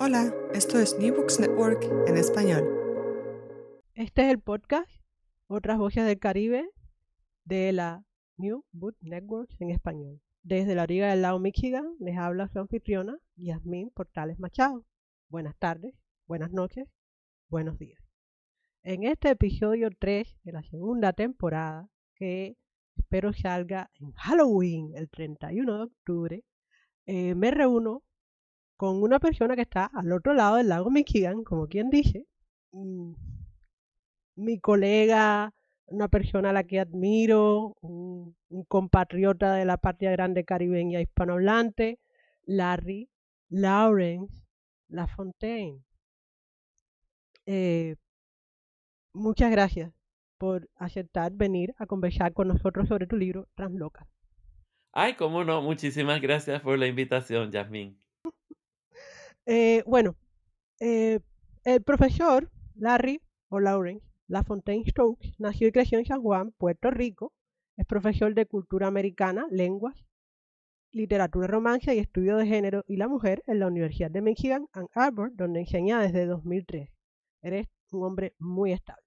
Hola, esto es New Books Network en español. Este es el podcast Otras Voces del Caribe de la New Book Network en español. Desde la orilla del lago Michigan les habla su anfitriona Yasmín Portales Machado. Buenas tardes, buenas noches, buenos días. En este episodio 3 de la segunda temporada, que espero salga en Halloween el 31 de octubre, eh, me reúno con una persona que está al otro lado del lago Michigan, como quien dice, mm, mi colega, una persona a la que admiro, un, compatriota de la patria grande caribeña hispanohablante, Larry Lawrence Lafontaine. Eh, muchas gracias por aceptar venir a conversar con nosotros sobre tu libro Transloca. Ay, cómo no, muchísimas gracias por la invitación, Yasmin. Eh, bueno, eh, el profesor Larry o Lawrence LaFontaine Stokes nació y creció en San Juan, Puerto Rico. Es profesor de cultura americana, lenguas, literatura romance y estudio de género y la mujer en la Universidad de Michigan Ann Arbor, donde enseña desde 2003. Eres un hombre muy estable.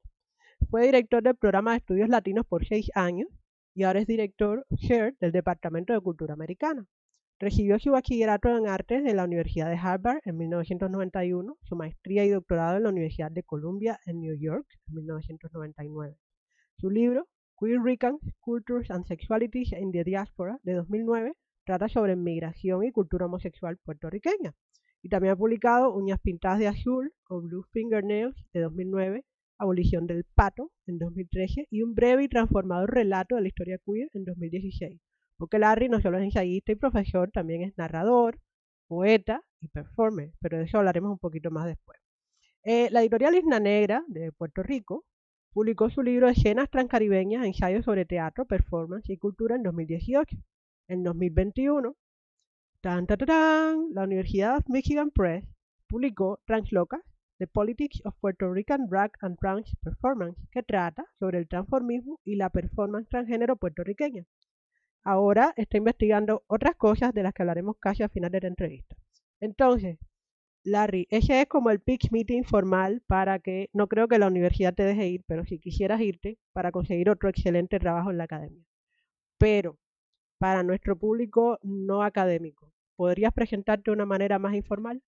Fue director del programa de estudios latinos por seis años y ahora es director chair del Departamento de Cultura Americana. Recibió su bachillerato en artes de la Universidad de Harvard en 1991, su maestría y doctorado en la Universidad de Columbia en New York en 1999. Su libro, Queer Rican Cultures and Sexualities in the Diaspora, de 2009, trata sobre migración y cultura homosexual puertorriqueña. Y también ha publicado Uñas Pintadas de Azul o Blue Fingernails de 2009, Abolición del Pato en 2013 y un breve y transformador relato de la historia queer en 2016 porque Larry no solo es ensayista y profesor, también es narrador, poeta y performer, pero de eso hablaremos un poquito más después. Eh, la editorial Isla Negra de Puerto Rico publicó su libro Escenas Transcaribeñas, ensayos sobre teatro, performance y cultura en 2018. En 2021, tan, la Universidad Michigan Press publicó Translocas, The Politics of Puerto Rican Drag and Trans Performance, que trata sobre el transformismo y la performance transgénero puertorriqueña ahora está investigando otras cosas de las que hablaremos casi al final de la entrevista. Entonces, Larry, ese es como el pitch meeting formal para que, no creo que la universidad te deje ir, pero si quisieras irte para conseguir otro excelente trabajo en la academia. Pero, para nuestro público no académico, ¿podrías presentarte de una manera más informal?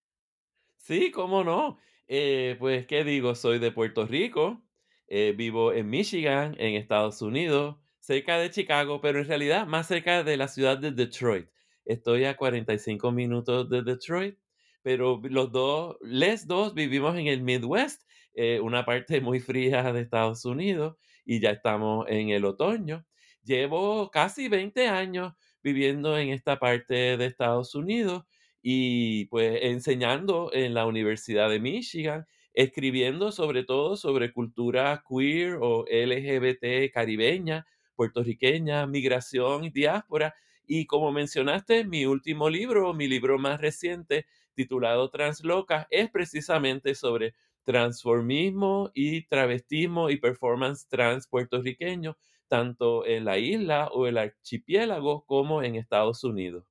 Sí, cómo no. Eh, pues, ¿qué digo? Soy de Puerto Rico, eh, vivo en Michigan, en Estados Unidos cerca de Chicago, pero en realidad más cerca de la ciudad de Detroit. Estoy a 45 minutos de Detroit, pero los dos, les dos vivimos en el Midwest, eh, una parte muy fría de Estados Unidos, y ya estamos en el otoño. Llevo casi 20 años viviendo en esta parte de Estados Unidos y pues enseñando en la Universidad de Michigan, escribiendo sobre todo sobre cultura queer o LGBT caribeña, puertorriqueña, migración y diáspora. Y como mencionaste, mi último libro, mi libro más reciente, titulado Transloca, es precisamente sobre transformismo y travestismo y performance trans puertorriqueño, tanto en la isla o el archipiélago como en Estados Unidos.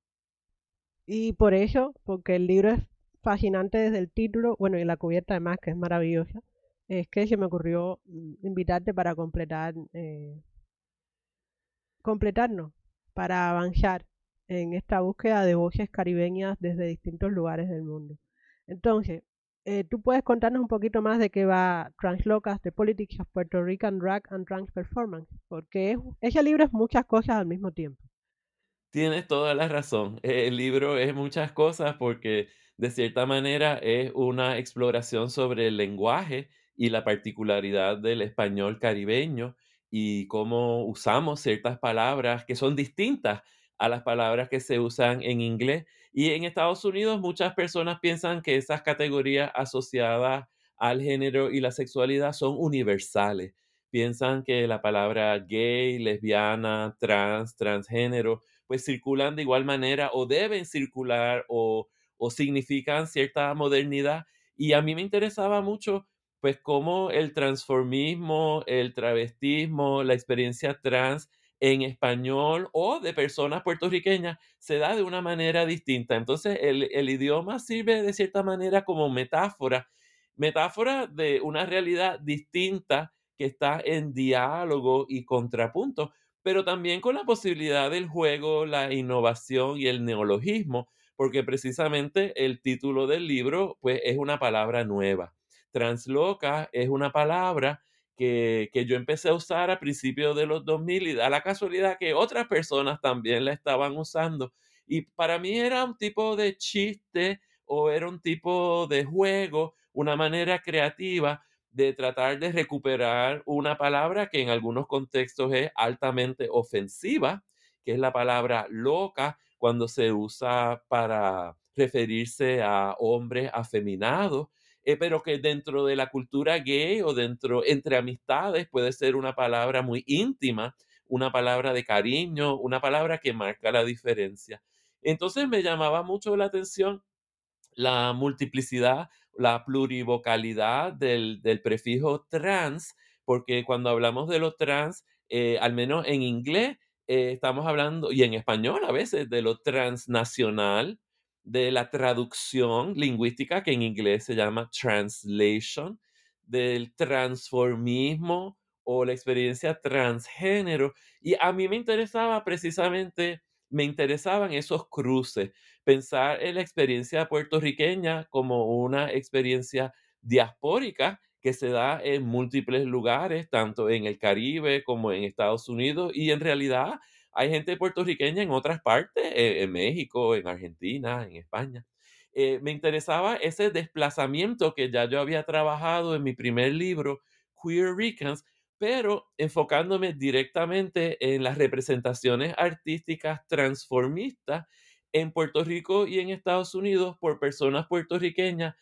Y por eso, porque el libro es fascinante desde el título, bueno, y la cubierta además, que es maravillosa, es que se me ocurrió mm, invitarte para completar eh, completarnos para avanzar en esta búsqueda de voces caribeñas desde distintos lugares del mundo. Entonces, eh, tú puedes contarnos un poquito más de qué va Translocas, The Politics of Puerto Rican Drag and Trans Performance, porque ese libro es muchas cosas al mismo tiempo. Tienes toda la razón. El libro es muchas cosas porque de cierta manera es una exploración sobre el lenguaje y la particularidad del español caribeño y cómo usamos ciertas palabras que son distintas a las palabras que se usan en inglés. Y en Estados Unidos muchas personas piensan que esas categorías asociadas al género y la sexualidad son universales. Piensan que la palabra gay, lesbiana, trans, transgénero, pues circulan de igual manera o deben circular o, o significan cierta modernidad. Y a mí me interesaba mucho pues cómo el transformismo, el travestismo, la experiencia trans en español o de personas puertorriqueñas se da de una manera distinta. Entonces, el, el idioma sirve de cierta manera como metáfora, metáfora de una realidad distinta que está en diálogo y contrapunto, pero también con la posibilidad del juego, la innovación y el neologismo, porque precisamente el título del libro pues es una palabra nueva. Transloca es una palabra que, que yo empecé a usar a principios de los 2000 y da la casualidad que otras personas también la estaban usando. Y para mí era un tipo de chiste o era un tipo de juego, una manera creativa de tratar de recuperar una palabra que en algunos contextos es altamente ofensiva, que es la palabra loca, cuando se usa para referirse a hombres afeminados, eh, pero que dentro de la cultura gay o dentro entre amistades puede ser una palabra muy íntima, una palabra de cariño, una palabra que marca la diferencia. Entonces me llamaba mucho la atención la multiplicidad, la plurivocalidad del, prefijo trans, porque cuando hablamos de lo trans, eh, al menos en inglés, eh, estamos hablando, y en español a veces, de lo transnacional, de la traducción lingüística, que en inglés se llama translation, del transformismo o la experiencia transgénero. Y a mí me interesaba precisamente, me interesaban esos cruces, pensar en la experiencia puertorriqueña como una experiencia diaspórica que se da en múltiples lugares, tanto en el Caribe como en Estados Unidos, y en realidad hay gente puertorriqueña en otras partes, eh, en México, en Argentina, en España. Eh, me interesaba ese desplazamiento que ya yo había trabajado en mi primer libro, Queer Ricans, pero enfocándome directamente en las representaciones artísticas transformistas en Puerto Rico y en Estados Unidos por personas puertorriqueñas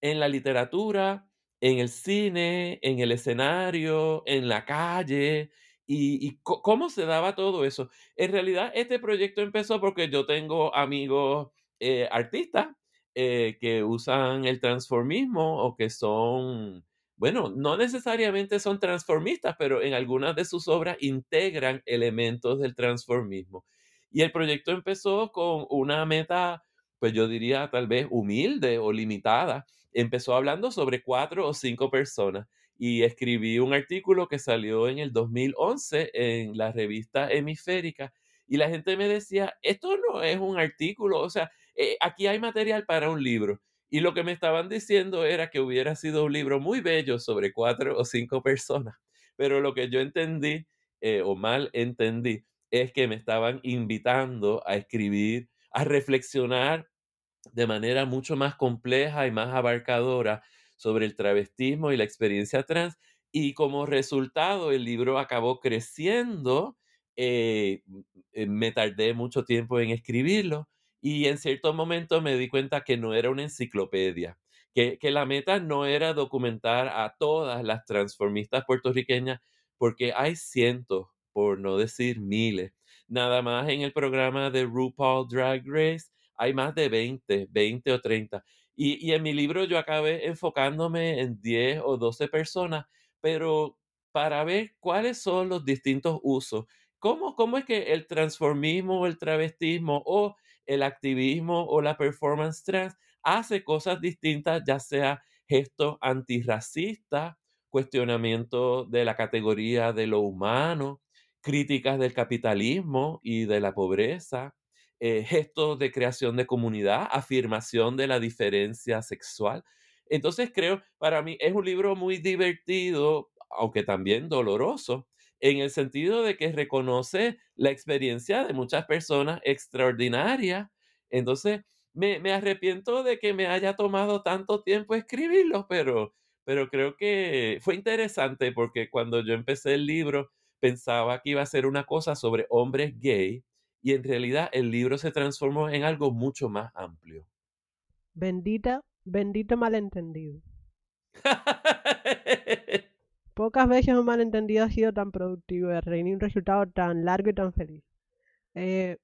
en la literatura, en el cine, en el escenario, en la calle, y, cómo se daba todo eso. En realidad, este proyecto empezó porque yo tengo amigos eh, artistas eh, que usan el transformismo o que son, bueno, no necesariamente son transformistas, pero en algunas de sus obras integran elementos del transformismo. Y el proyecto empezó con una meta, pues yo diría tal vez humilde o limitada. Empezó hablando sobre cuatro o cinco personas y escribí un artículo que salió en el 2011 en la revista Hemisférica y la gente me decía, esto no es un artículo, o sea, eh, aquí hay material para un libro. Y lo que me estaban diciendo era que hubiera sido un libro muy bello sobre cuatro o cinco personas. Pero lo que yo entendí, eh, o mal entendí, es que me estaban invitando a escribir, a reflexionar de manera mucho más compleja y más abarcadora sobre el travestismo y la experiencia trans. Y como resultado, el libro acabó creciendo. Eh, eh, me tardé mucho tiempo en escribirlo y en cierto momento me di cuenta que no era una enciclopedia, que, que la meta no era documentar a todas las transformistas puertorriqueñas, porque hay cientos, por no decir miles. Nada más en el programa de RuPaul Drag Race hay más de 20, 20 o 30. Y, en mi libro yo acabé enfocándome en 10 o 12 personas, pero para ver cuáles son los distintos usos. ¿Cómo, cómo es que el transformismo o el travestismo o el activismo o la performance trans hace cosas distintas, ya sea gestos antirracistas, cuestionamiento de la categoría de lo humano, críticas del capitalismo y de la pobreza, eh, gestos de creación de comunidad, afirmación de la diferencia sexual. Entonces creo, para mí es un libro muy divertido, aunque también doloroso, en el sentido de que reconoce la experiencia de muchas personas extraordinarias. Entonces, me, me arrepiento de que me haya tomado tanto tiempo escribirlo, pero, pero creo que fue interesante porque cuando yo empecé el libro, pensaba que iba a ser una cosa sobre hombres gay y en realidad el libro se transformó en algo mucho más amplio. Bendita, bendito malentendido. Pocas veces un malentendido ha sido tan productivo y reunir un resultado tan largo y tan feliz. Eh,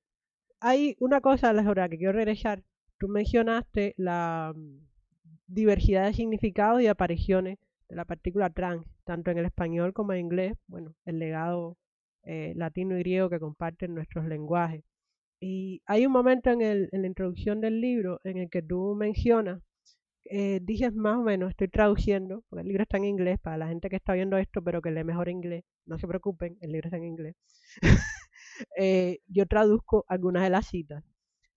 hay una cosa, Alejandra, que quiero regresar. Tú mencionaste la mm, diversidad de significados y apariciones de la partícula trans, tanto en el español como en inglés. Bueno, el legado eh, latino y griego que comparten nuestros lenguajes. Y hay un momento en, el, en la introducción del libro en el que tú mencionas, eh, dices más o menos, estoy traduciendo, porque el libro está en inglés, para la gente que está viendo esto, pero que lee mejor inglés, no se preocupen, el libro está en inglés. Eh, yo traduzco algunas de las citas.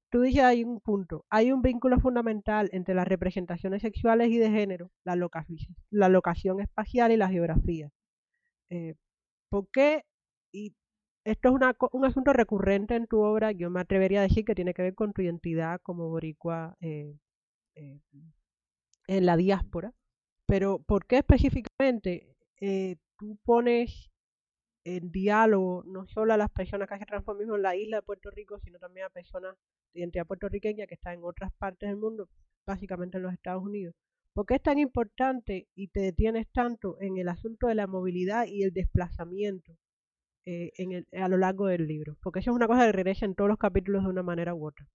Tú dices hay un punto, hay un vínculo fundamental entre las representaciones sexuales y de género, la, la locación espacial y la geografía. Eh, ¿Por qué? Y esto es un asunto recurrente en tu obra, yo me atrevería a decir que tiene que ver con tu identidad como boricua eh, eh, en la diáspora, pero ¿por qué específicamente tú pones en diálogo no solo a las personas que hacen transformismo en la isla de Puerto Rico, sino también a personas de identidad puertorriqueña que están en otras partes del mundo, básicamente en los Estados Unidos. ¿Por qué es tan importante y te detienes tanto en el asunto de la movilidad y el desplazamiento eh, a lo largo del libro? Porque eso es una cosa que regresa en todos los capítulos de una manera u otra.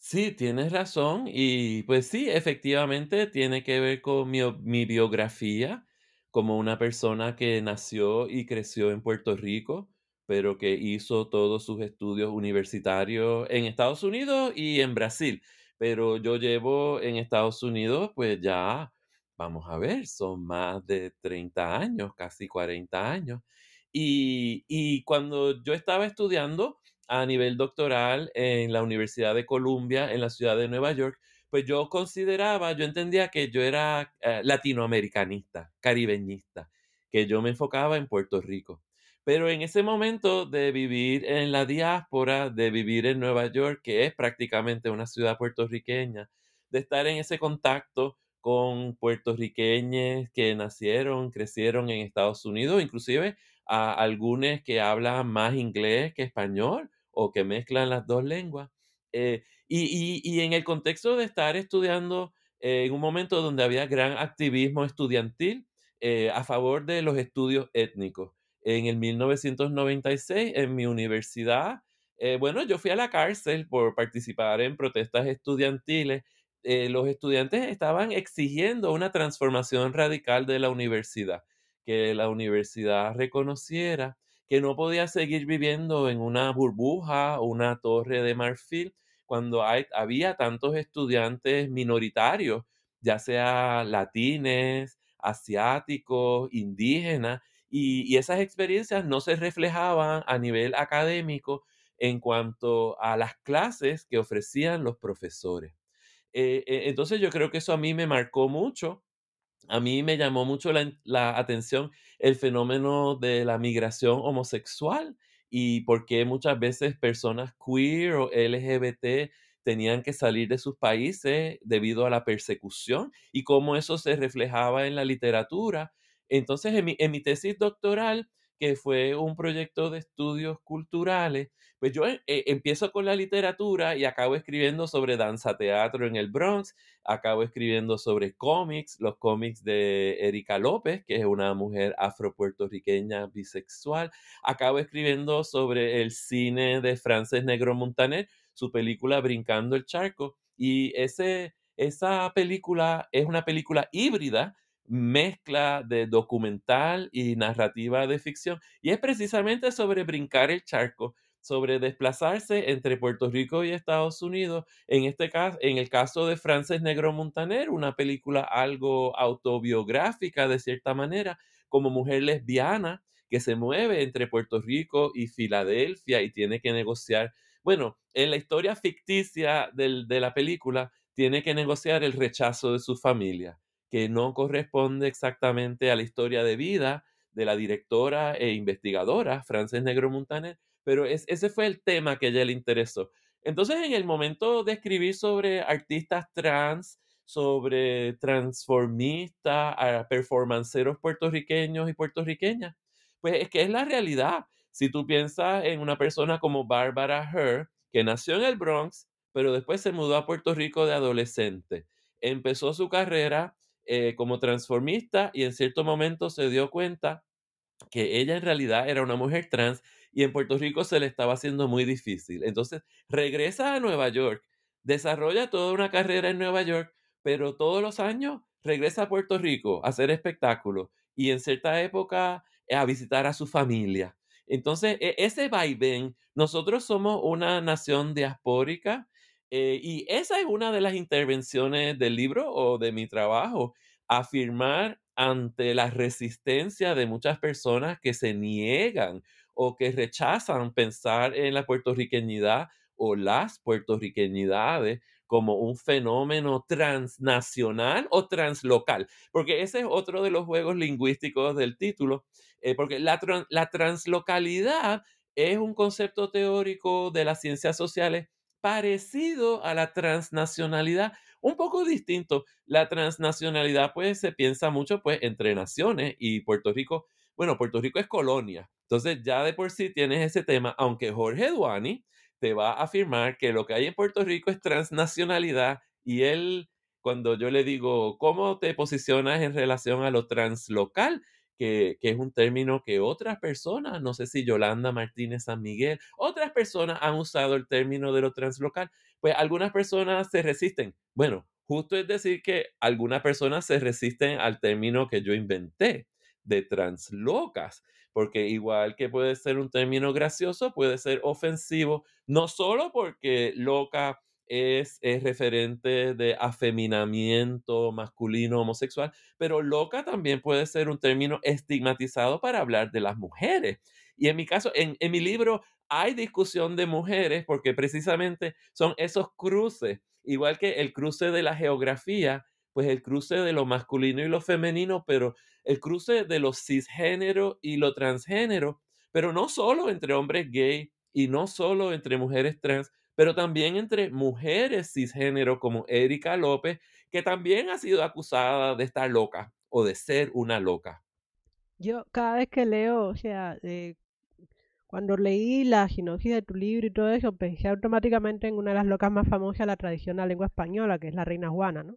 Sí, tienes razón. Y pues sí, efectivamente tiene que ver con mi, mi biografía como una persona que nació y creció en Puerto Rico, pero que hizo todos sus estudios universitarios en Estados Unidos y en Brasil. Pero yo llevo en Estados Unidos, pues ya, vamos a ver, son más de 30 años, casi 40 años. Y, y cuando yo estaba estudiando a nivel doctoral en la Universidad de Columbia, en la ciudad de Nueva York, pues yo consideraba, yo entendía que yo era eh, latinoamericanista, caribeñista, que yo me enfocaba en Puerto Rico. Pero en ese momento de vivir en la diáspora, de vivir en Nueva York, que es prácticamente una ciudad puertorriqueña, de estar en ese contacto con puertorriqueños que nacieron, crecieron en Estados Unidos, inclusive a algunos que hablan más inglés que español o que mezclan las dos lenguas. Eh, y, en el contexto de estar estudiando eh, en un momento donde había gran activismo estudiantil eh, a favor de los estudios étnicos. En el 1996, en mi universidad, bueno, yo fui a la cárcel por participar en protestas estudiantiles. los estudiantes estaban exigiendo una transformación radical de la universidad, que la universidad reconociera que no podía seguir viviendo en una burbuja o una torre de marfil cuando hay, había tantos estudiantes minoritarios, ya sea latines, asiáticos, indígenas, y, esas experiencias no se reflejaban a nivel académico en cuanto a las clases que ofrecían los profesores. Eh, eh, entonces yo creo que eso a mí me marcó mucho a mí me llamó mucho la, atención el fenómeno de la migración homosexual y por qué muchas veces personas queer o LGBT tenían que salir de sus países debido a la persecución y cómo eso se reflejaba en la literatura. Entonces, en mi, en mi tesis doctoral, que fue un proyecto de estudios culturales, pues yo eh, empiezo con la literatura y acabo escribiendo sobre danza teatro en el Bronx, acabo escribiendo sobre cómics, los cómics de Erika López, que es una mujer afropuertorriqueña bisexual, acabo escribiendo sobre el cine de Frances Negro Montaner, su película Brincando el Charco, y ese, esa película es una película híbrida mezcla de documental y narrativa de ficción. Y es precisamente sobre brincar el charco, sobre desplazarse entre Puerto Rico y Estados Unidos. En este caso, en el caso de Frances Negro Montaner, una película algo autobiográfica de cierta manera, como mujer lesbiana que se mueve entre Puerto Rico y Filadelfia y tiene que negociar. Bueno, en la historia ficticia de la película, tiene que negociar el rechazo de su familia que no corresponde exactamente a la historia de vida de la directora e investigadora Frances Negro Montaner, pero ese fue el tema que a ella le interesó. Entonces, en el momento de escribir sobre artistas trans, sobre transformistas, performanceros puertorriqueños y puertorriqueñas, pues es que es la realidad. Si tú piensas en una persona como Barbara Herr, que nació en el Bronx, pero después se mudó a Puerto Rico de adolescente, empezó su carrera eh, como transformista y en cierto momento se dio cuenta que ella en realidad era una mujer trans y en Puerto Rico se le estaba haciendo muy difícil. Entonces regresa a Nueva York, desarrolla toda una carrera en Nueva York, pero todos los años regresa a Puerto Rico a hacer espectáculos y en cierta época a visitar a su familia. Entonces, e- ese vaivén, nosotros somos una nación diaspórica eh, y esa es una de las intervenciones del libro o de mi trabajo, afirmar ante la resistencia de muchas personas que se niegan o que rechazan pensar en la puertorriqueñidad o las puertorriqueñidades como un fenómeno transnacional o translocal, porque ese es otro de los juegos lingüísticos del título, eh, porque la, la translocalidad es un concepto teórico de las ciencias sociales parecido a la transnacionalidad, un poco distinto. La transnacionalidad, pues, se piensa mucho, pues, entre naciones y Puerto Rico, bueno, Puerto Rico es colonia, entonces ya de por sí tienes ese tema, aunque Jorge Duani te va a afirmar que lo que hay en Puerto Rico es transnacionalidad y él, cuando yo le digo, ¿cómo te posicionas en relación a lo translocal? Que, que es un término que otras personas, no sé si Yolanda Martínez San Miguel, otras personas han usado el término de lo translocal, pues algunas personas se resisten. Bueno, justo es decir que algunas personas se resisten al término que yo inventé de translocas, porque igual que puede ser un término gracioso, puede ser ofensivo, no solo porque loca es, es referente de afeminamiento masculino homosexual, pero loca también puede ser un término estigmatizado para hablar de las mujeres. Y en mi caso, en, en mi libro hay discusión de mujeres porque precisamente son esos cruces, igual que el cruce de la geografía, pues el cruce de lo masculino y lo femenino, pero el cruce de lo cisgénero y lo transgénero, pero no solo entre hombres gay y no solo entre mujeres trans, pero también entre mujeres cisgénero como Erika López, que también ha sido acusada de estar loca o de ser una loca. Yo cada vez que leo, o sea, eh, cuando leí la sinopsis de tu libro y todo eso, pensé automáticamente en una de las locas más famosas de la tradición de la lengua española, que es la reina Juana, ¿no?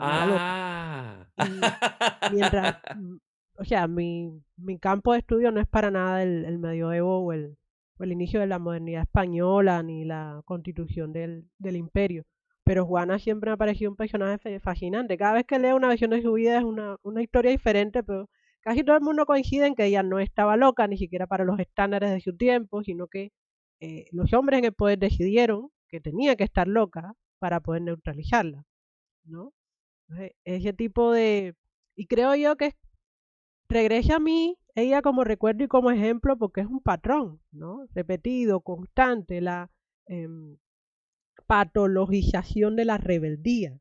Ah. Y mientras, mm, o sea, mi, mi campo de estudio no es para nada el, el medioevo o el, o el inicio de la modernidad española ni la constitución del, del imperio. Pero Juana siempre me ha parecido un personaje fascinante. Cada vez que leo una versión de su vida es una, una historia diferente, pero casi todo el mundo coincide en que ella no estaba loca, ni siquiera para los estándares de su tiempo, sino que eh, los hombres en el poder decidieron que tenía que estar loca para poder neutralizarla, ¿no? Entonces, ese tipo de... Y creo yo que regresa a mí ella como recuerdo y como ejemplo porque es un patrón, ¿no? Repetido, constante, la em, patologización de la rebeldía.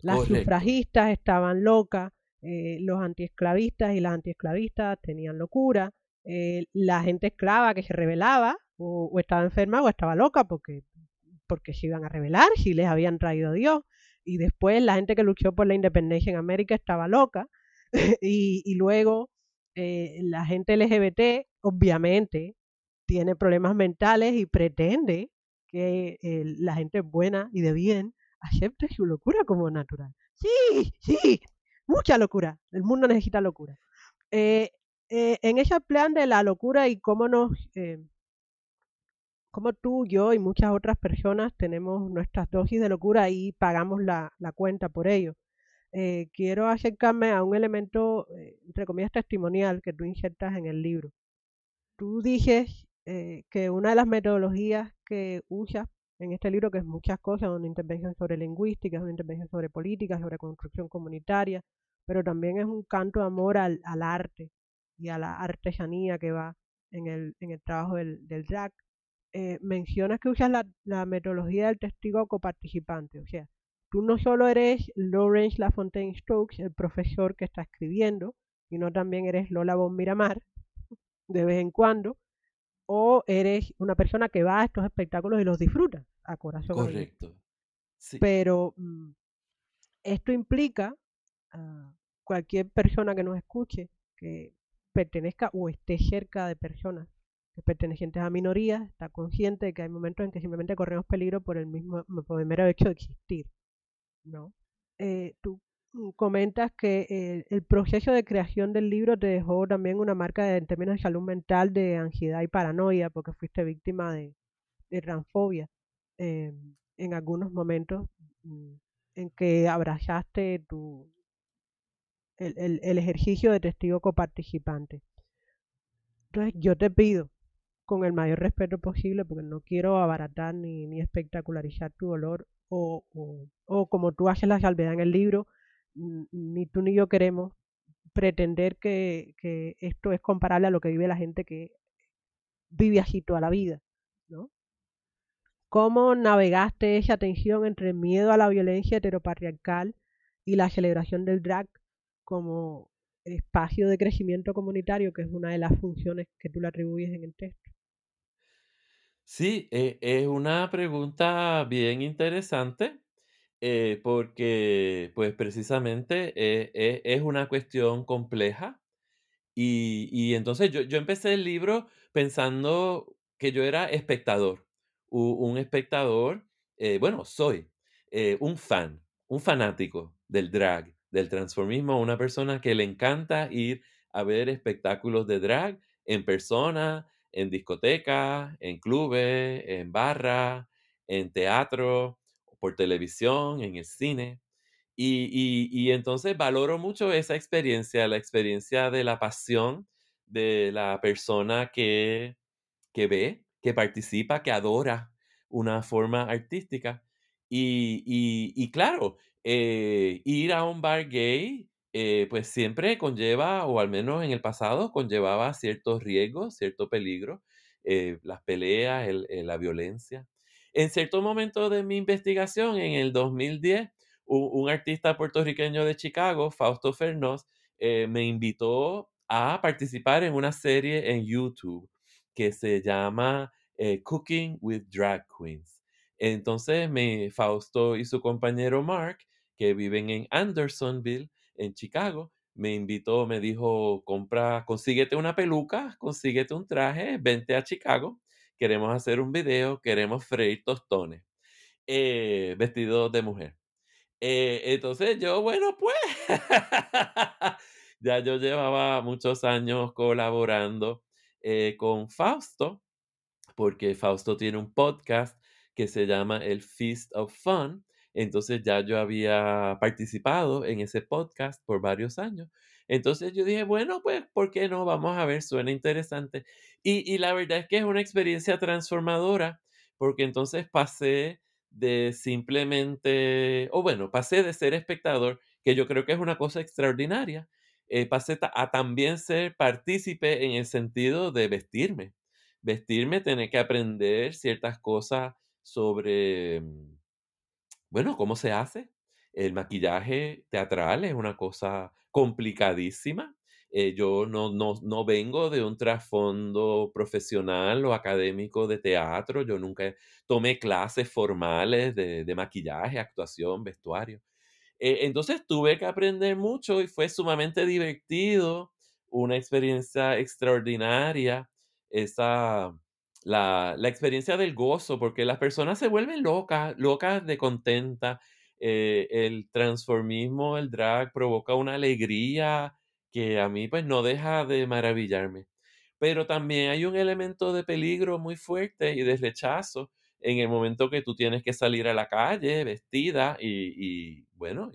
Las Correcto. sufragistas estaban locas, eh, los antiesclavistas y las antiesclavistas tenían locura, eh, la gente esclava que se rebelaba o, o estaba enferma o estaba loca porque, porque se iban a rebelar si les habían traído a Dios. Y después la gente que luchó por la independencia en América estaba loca. y, luego eh, la gente LGBT, obviamente, tiene problemas mentales y pretende que eh, la gente buena y de bien acepte su locura como natural. Sí, sí, mucha locura. El mundo necesita locura. Eh, eh, en ese plan de la locura y cómo nos, cómo tú, yo y muchas otras personas tenemos nuestras dosis de locura y pagamos la, cuenta por ello. Eh, quiero acercarme a un elemento, eh, entre comillas, testimonial que tú insertas en el libro. Tú dices eh, que una de las metodologías que usas en este libro, que es muchas cosas, una intervención sobre lingüística, una intervención sobre política, sobre construcción comunitaria, pero también es un canto de amor al, al arte y a la artesanía que va en el, en el trabajo del, del drag. Eh, mencionas que usas la, la metodología del testigo coparticipante, o sea, tú no solo eres Lawrence Lafontaine Stokes, el profesor que está escribiendo, sino también eres Lola Bon Miramar, de vez en cuando, o eres una persona que va a estos espectáculos y los disfruta a corazón abierto. Correcto. Sí. Pero mm, esto implica a cualquier persona que nos escuche que pertenezca o esté cerca de personas pertenecientes a minorías, está consciente de que hay momentos en que simplemente corremos peligro por el mismo por el mero hecho de existir, ¿no? Eh, tú comentas que eh, el proceso de creación del libro te dejó también una marca de- en términos de salud mental de ansiedad y paranoia porque fuiste víctima de, de transfobia eh, en algunos momentos mm, en que abrazaste tu, el, el- el ejercicio de testigo coparticipante. Entonces yo te pido con el mayor respeto posible, porque no quiero abaratar ni, ni espectacularizar tu dolor, o, o, como tú haces la salvedad en el libro, ni tú ni yo queremos pretender que, que, esto es comparable a lo que vive la gente que vive así toda la vida, ¿no? ¿Cómo navegaste esa tensión entre el miedo a la violencia heteropatriarcal y la celebración del drag como espacio de crecimiento comunitario, que es una de las funciones que tú le atribuyes en el texto? Sí, eh, es una pregunta bien interesante eh, porque pues precisamente eh, es una cuestión compleja y, y entonces yo, yo empecé el libro pensando que yo era espectador, un espectador, bueno, soy un fan, un fanático del drag, del transformismo, una persona que le encanta ir a ver espectáculos de drag en persona, en discotecas, en clubes, en barra, en teatro, por televisión, en el cine. Y, y, entonces valoro mucho esa experiencia, la experiencia de la pasión de la persona que, que ve, que participa, que adora una forma artística. Y, y claro, eh, ir a un bar gay, eh, pues siempre conlleva, o al menos en el pasado, conllevaba ciertos riesgos, cierto peligro, eh, las peleas, la violencia. En cierto momento de mi investigación, en el 2010, un, artista puertorriqueño de Chicago, Fausto Fernós, me invitó a participar en una serie en YouTube que se llama Cooking with Drag Queens. Entonces, me, Fausto y su compañero Mark que viven en Andersonville, en Chicago, me invitó, me dijo, compra, consíguete una peluca, consíguete un traje, vente a Chicago, queremos hacer un video, queremos freír tostones, eh, vestido de mujer. Eh, entonces yo, bueno, pues, ya yo llevaba muchos años colaborando eh, con Fausto, porque Fausto tiene un podcast que se llama El Feast of Fun, entonces ya yo había participado en ese podcast por varios años. Entonces yo dije, bueno, pues, ¿por qué no? Vamos a ver, suena interesante. Y, y la verdad es que es una experiencia transformadora, porque entonces pasé de simplemente, o bueno, pasé de ser espectador, que yo creo que es una cosa extraordinaria, eh, pasé a también ser partícipe en el sentido de vestirme. Vestirme, tener que aprender ciertas cosas sobre mm, bueno, ¿cómo se hace? El maquillaje teatral es una cosa complicadísima. Eh, yo no, no, no, vengo de un trasfondo profesional o académico de teatro. Yo nunca tomé clases formales de, maquillaje, actuación, vestuario. Eh, entonces tuve que aprender mucho y fue sumamente divertido, una experiencia extraordinaria. Esa, la, la, experiencia del gozo, porque las personas se vuelven locas, locas de contenta. Eh, el transformismo, el drag provoca una alegría que a mí pues no deja de maravillarme. Pero también hay un elemento de peligro muy fuerte y de rechazo en el momento que tú tienes que salir a la calle vestida y, y bueno,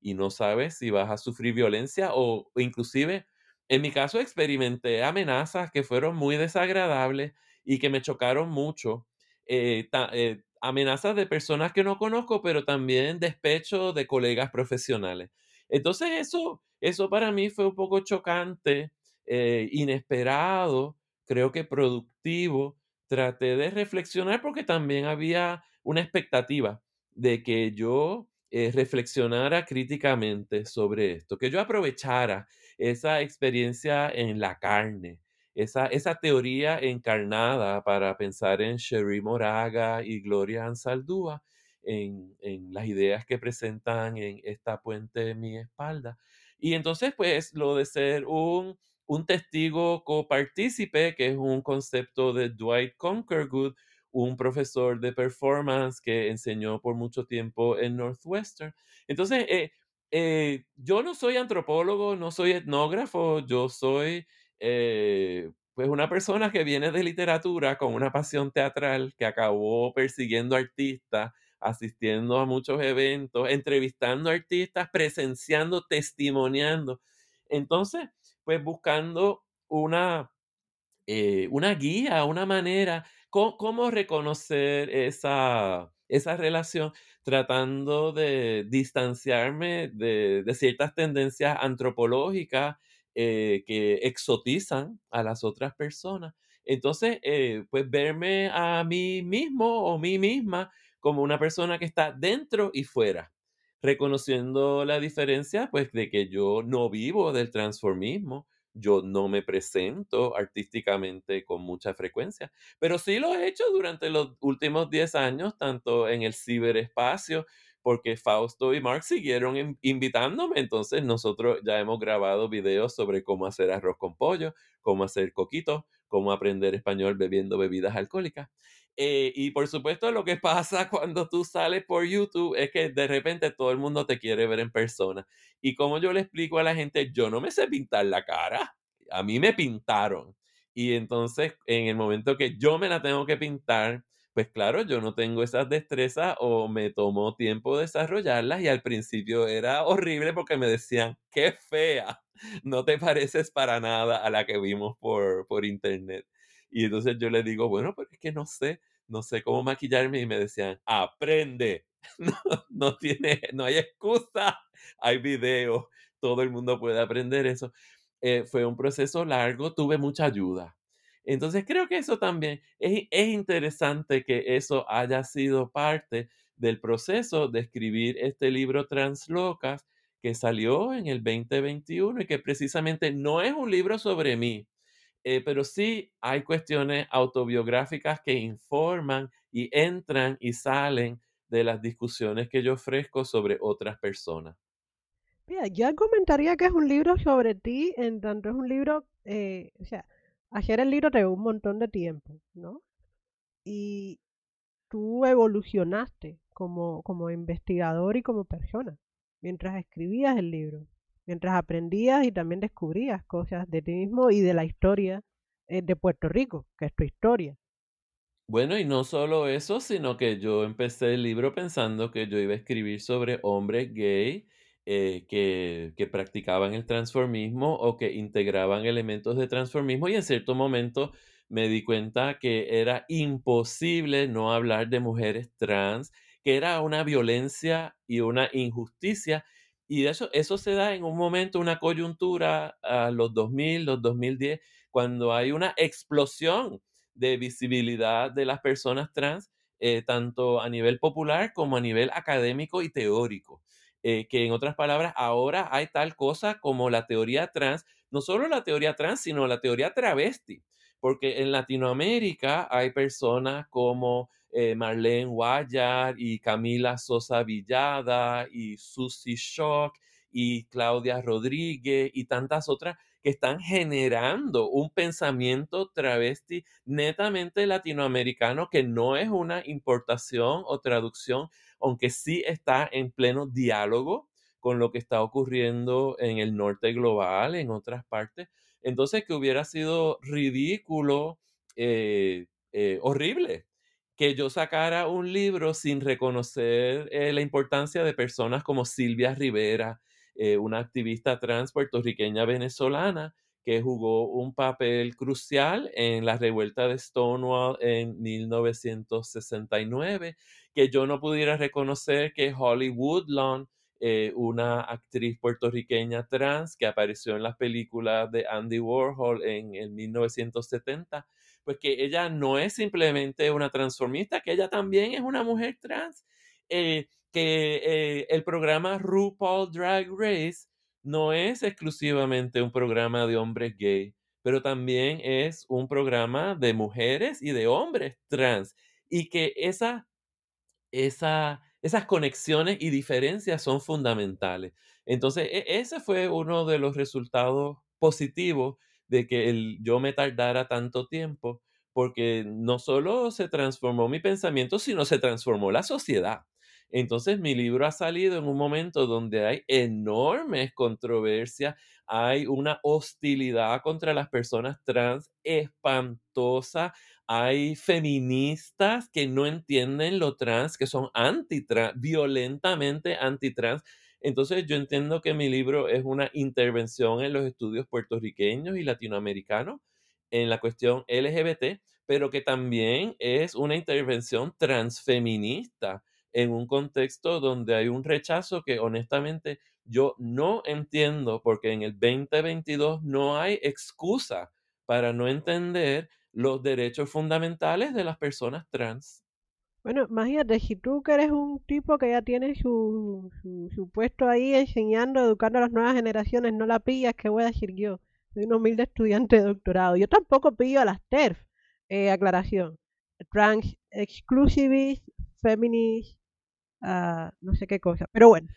y no sabes si vas a sufrir violencia o, o inclusive, en mi caso experimenté amenazas que fueron muy desagradables y que me chocaron mucho. Eh, eh, amenazas de personas que no conozco, pero también despecho de colegas profesionales. Entonces eso, eso para mí fue un poco chocante, eh, inesperado, creo que productivo. Traté de reflexionar porque también había una expectativa de que yo reflexionara críticamente sobre esto, que yo aprovechara esa experiencia en la carne, esa, esa teoría encarnada para pensar en Sherry Moraga y Gloria Ansaldúa, en, en, las ideas que presentan en esta puente de mi espalda. Y entonces, pues, lo de ser un, un testigo copartícipe, que es un concepto de Dwight Conkergood, un profesor de performance que enseñó por mucho tiempo en Northwestern. Entonces, eh, eh, yo no soy antropólogo, no soy etnógrafo, yo soy eh, pues una persona que viene de literatura con una pasión teatral que acabó persiguiendo artistas, asistiendo a muchos eventos, entrevistando artistas, presenciando, testimoniando. Entonces, pues buscando una, eh, una guía, una manera, co- cómo, reconocer esa, esa relación tratando de distanciarme de, de ciertas tendencias antropológicas eh, que exotizan a las otras personas. Entonces, eh, pues verme a mí mismo o mí misma como una persona que está dentro y fuera, reconociendo la diferencia, pues, de que yo no vivo del transformismo, yo no me presento artísticamente con mucha frecuencia, pero sí lo he hecho durante los últimos 10 años, tanto en el ciberespacio, porque Fausto y Mark siguieron in- invitándome, entonces nosotros ya hemos grabado videos sobre cómo hacer arroz con pollo, cómo hacer coquito, cómo aprender español bebiendo bebidas alcohólicas. Eh, y por supuesto lo que pasa cuando tú sales por YouTube es que de repente todo el mundo te quiere ver en persona. Y como yo le explico a la gente, yo no me sé pintar la cara, a mí me pintaron. Y entonces en el momento que yo me la tengo que pintar, pues claro, yo no tengo esas destrezas o me tomó tiempo desarrollarlas y al principio era horrible porque me decían, qué fea, no te pareces para nada a la que vimos por, por internet. Y entonces yo le digo, bueno, pero es que no sé, no sé cómo maquillarme y me decían, aprende, no, tiene, no hay excusa, hay videos, todo el mundo puede aprender eso. Eh, fue un proceso largo, tuve mucha ayuda. Entonces creo que eso también es, es interesante que eso haya sido parte del proceso de escribir este libro Translocas que salió en el 2021 y que precisamente no es un libro sobre mí, eh, pero sí hay cuestiones autobiográficas que informan y entran y salen de las discusiones que yo ofrezco sobre otras personas. Mira, yo comentaría que es un libro sobre ti, en tanto es un libro, eh, o sea, hacer el libro te un montón de tiempo, ¿no? Y tú evolucionaste como, como investigador y como persona mientras escribías el libro, mientras aprendías y también descubrías cosas de ti mismo y de la historia eh, de Puerto Rico, que es tu historia. Bueno, y no solo eso, sino que yo empecé el libro pensando que yo iba a escribir sobre hombres gay eh, que, que practicaban el transformismo o que integraban elementos de transformismo y en cierto momento me di cuenta que era imposible no hablar de mujeres trans, que era una violencia y una injusticia. Y eso, eso se da en un momento, una coyuntura a los 2000, los 2010, cuando hay una explosión de visibilidad de las personas trans, eh, tanto a nivel popular como a nivel académico y teórico. Eh, que en otras palabras, ahora hay tal cosa como la teoría trans, no solo la teoría trans, sino la teoría travesti, porque en Latinoamérica hay personas como eh, Marlene Guayar y Camila Sosa Villada y Susie Shock y Claudia Rodríguez y tantas otras que están generando un pensamiento travesti netamente latinoamericano que no es una importación o traducción, aunque sí está en pleno diálogo con lo que está ocurriendo en el norte global, en otras partes. Entonces, que hubiera sido ridículo, eh, eh, horrible, que yo sacara un libro sin reconocer eh, la importancia de personas como Silvia Rivera, eh, una activista trans puertorriqueña venezolana que jugó un papel crucial en la revuelta de Stonewall en 1969, que yo no pudiera reconocer que Holly Woodlawn, eh, una actriz puertorriqueña trans que apareció en las películas de Andy Warhol en, en 1970, pues que ella no es simplemente una transformista, que ella también es una mujer trans. Eh, que eh, el programa RuPaul Drag Race no es exclusivamente un programa de hombres gay, pero también es un programa de mujeres y de hombres trans. Y que esa esa, esas conexiones y diferencias son fundamentales. Entonces, e- ese fue uno de los resultados positivos de que el, yo me tardara tanto tiempo, porque no solo se transformó mi pensamiento, sino se transformó la sociedad. Entonces, mi libro ha salido en un momento donde hay enormes controversias, hay una hostilidad contra las personas trans espantosa, hay feministas que no entienden lo trans, que son antitrans, violentamente antitrans. Entonces yo entiendo que mi libro es una intervención en los estudios puertorriqueños y latinoamericanos en la cuestión LGBT, pero que también es una intervención transfeminista en un contexto donde hay un rechazo que honestamente yo no entiendo porque en el 2022 no hay excusa para no entender los derechos fundamentales de las personas trans. Bueno, imagínate, si tú que eres un tipo que ya tiene su, su, puesto ahí enseñando, educando a las nuevas generaciones, no la pillas, ¿qué voy a decir yo? Soy un humilde estudiante de doctorado. Yo tampoco pillo a las TERF. Eh, aclaración. Trans Exclusivist, Feminist, uh, no sé qué cosa. Pero bueno.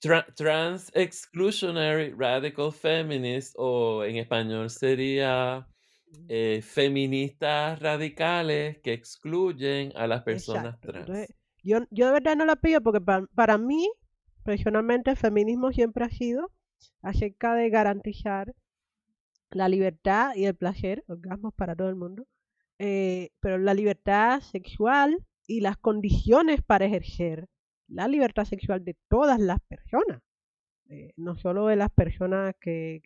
Tra trans Exclusionary Radical Feminist, o en español sería eh, feministas radicales que excluyen a las personas Exacto. trans. Entonces, yo, yo de verdad no la pillo porque pa- para mí, personalmente, el feminismo siempre ha sido acerca de garantizar la libertad y el placer, orgasmos para todo el mundo, eh, pero la libertad sexual y las condiciones para ejercer la libertad sexual de todas las personas, eh, no solo de las personas que,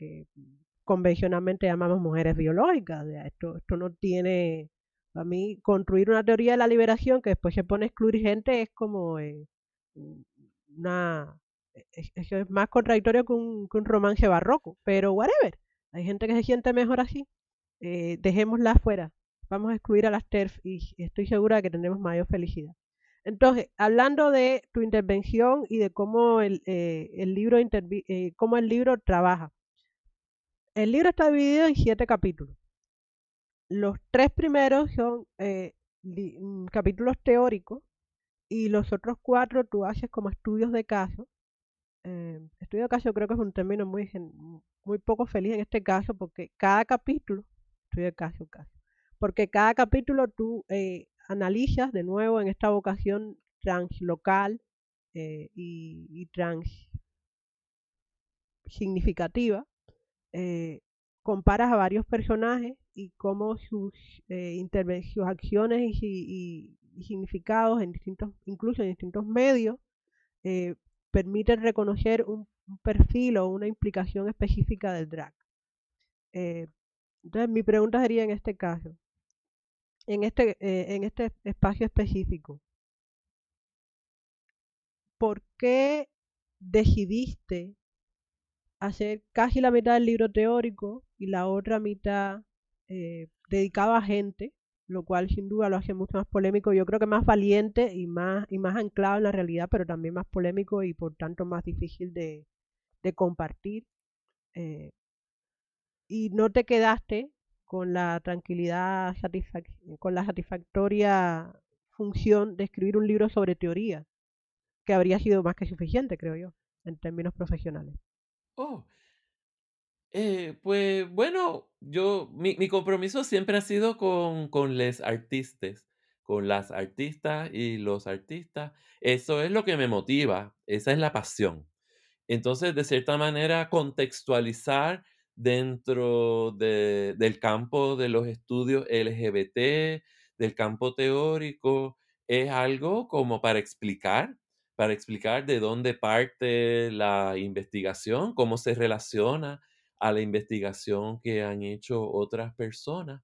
convencionalmente llamamos mujeres biológicas. esto, esto no tiene, a mí, construir una teoría de la liberación que después se pone a excluir gente es como eh, una... es- Eso es más contradictorio que un, que un romance barroco, pero whatever. Hay gente que se siente mejor así. Eh, dejémosla afuera. Vamos a excluir a las TERF y estoy segura de que tendremos mayor felicidad. Entonces, hablando de tu intervención y de cómo el, eh, libro eh, cómo el libro trabaja. El libro está dividido en siete capítulos. Los tres primeros son eh, mm, capítulos teóricos y los otros cuatro tú haces como estudios de caso. Estudio de caso creo que es un término muy, muy poco feliz en este caso porque cada capítulo, estudio de caso, caso, porque cada capítulo tú analizas de nuevo en esta vocación translocal eh, y, y trans significativa, eh, comparas a varios personajes y cómo sus, eh, acciones y, si- y- y significados en distintos, incluso en distintos medios, eh, permiten reconocer un, un perfil o una implicación específica del drag. Entonces, mi pregunta sería en este caso, en este, eh, en este espacio específico, ¿por qué decidiste hacer casi la mitad del libro teórico y la otra mitad eh, dedicado a gente, lo cual sin duda lo hace mucho más polémico, yo creo que más valiente y más, y más anclado en la realidad, pero también más polémico y por tanto más difícil de, de compartir. eh, y no te quedaste con la tranquilidad, con la satisfactoria función de escribir un libro sobre teoría, que habría sido más que suficiente, creo yo, en términos profesionales. Oh, eh, pues bueno, yo, mi, mi compromiso siempre ha sido con, con les artistas, con las artistas y los artistas. Eso es lo que me motiva, esa es la pasión. Entonces, de cierta manera, contextualizar dentro de- del campo de los estudios LGBT, del campo teórico, es algo como para explicar, para explicar de dónde parte la investigación, cómo se relaciona a la investigación que han hecho otras personas.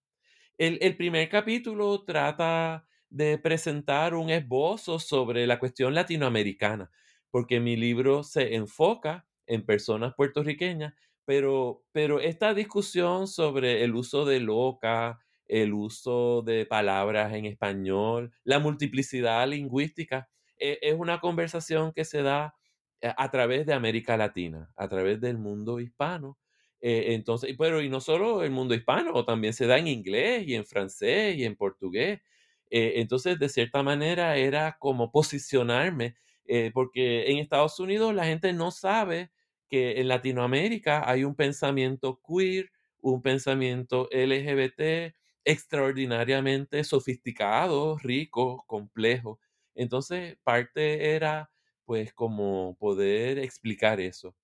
El, el primer capítulo trata de presentar un esbozo sobre la cuestión latinoamericana, porque mi libro se enfoca en personas puertorriqueñas, pero, pero esta discusión sobre el uso de loca, el uso de palabras en español, la multiplicidad lingüística, e- es una conversación que se da eh, a través de América Latina, a través del mundo hispano. Eh, entonces, pero y no solo el mundo hispano, también se da en inglés y en francés y en portugués. Eh, entonces, de cierta manera, era como posicionarme, eh, porque en Estados Unidos la gente no sabe que en Latinoamérica hay un pensamiento queer, un pensamiento LGBT extraordinariamente sofisticado, rico, complejo. Entonces, parte era pues como poder explicar eso.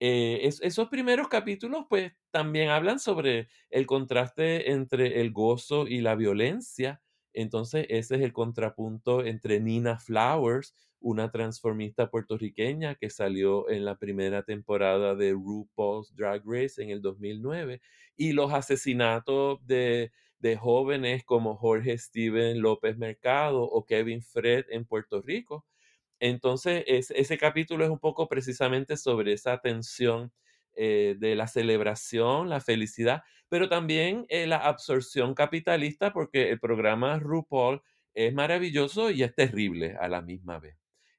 Eh, es- esos primeros capítulos pues también hablan sobre el contraste entre el gozo y la violencia Entonces, ese es el contrapunto entre Nina Flowers, una transformista puertorriqueña que salió en la primera temporada de RuPaul's Drag Race en el 2009, y los asesinatos de, de jóvenes como Jorge Steven López Mercado o Kevin Fred en Puerto Rico. Entonces, ese capítulo es un poco precisamente sobre esa tensión eh, de la celebración, la felicidad, pero también eh, la absorción capitalista, porque el programa RuPaul es maravilloso y es terrible a la misma vez.